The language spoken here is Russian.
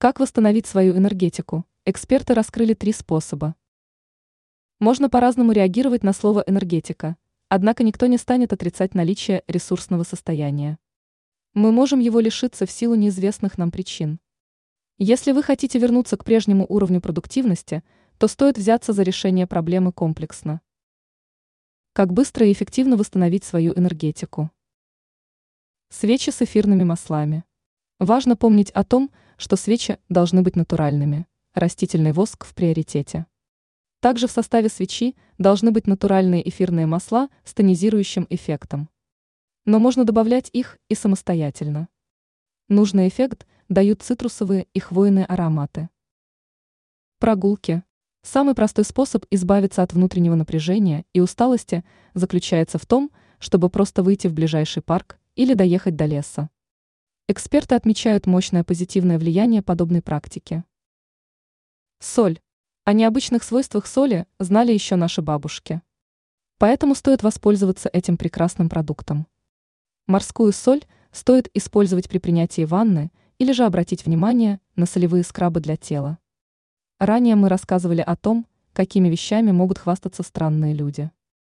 Как восстановить свою энергетику? Эксперты раскрыли три способа. Можно по-разному реагировать на слово «энергетика», однако никто не станет отрицать наличие ресурсного состояния. Мы можем его лишиться в силу неизвестных нам причин. Если вы хотите вернуться к прежнему уровню продуктивности, то стоит взяться за решение проблемы комплексно. Как быстро и эффективно восстановить свою энергетику? Свечи с эфирными маслами. Важно помнить о том, что свечи должны быть натуральными, растительный воск в приоритете. Также в составе свечи должны быть натуральные эфирные масла с тонизирующим эффектом. Но можно добавлять их и самостоятельно. Нужный эффект дают цитрусовые и хвойные ароматы. Прогулки. Самый простой способ избавиться от внутреннего напряжения и усталости заключается в том, чтобы просто выйти в ближайший парк или доехать до леса. Эксперты отмечают мощное позитивное влияние подобной практики. Соль. О необычных свойствах соли знали еще наши бабушки. Поэтому стоит воспользоваться этим прекрасным продуктом. Морскую соль стоит использовать при принятии ванны или же обратить внимание на солевые скрабы для тела. Ранее мы рассказывали о том, какими вещами могут хвастаться странные люди.